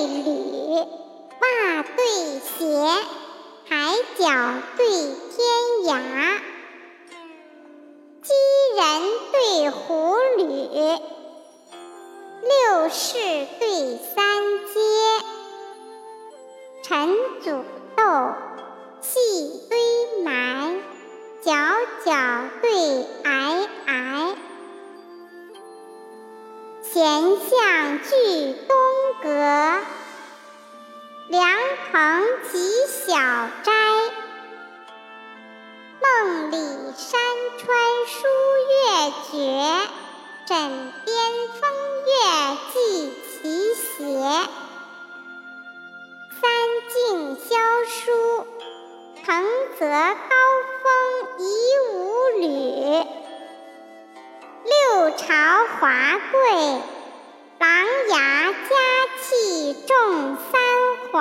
对履，袜对鞋，海角对天涯，鸡人对虎履，六世对三阶，晨祖斗，细堆埋，角角对皑皑。闲向聚东阁，凉棚几小斋。梦里山川书月绝，枕边风月寄奇邪。三径萧疏，腾泽高峰遗五履。六朝华贵，琅琊佳气重三怀。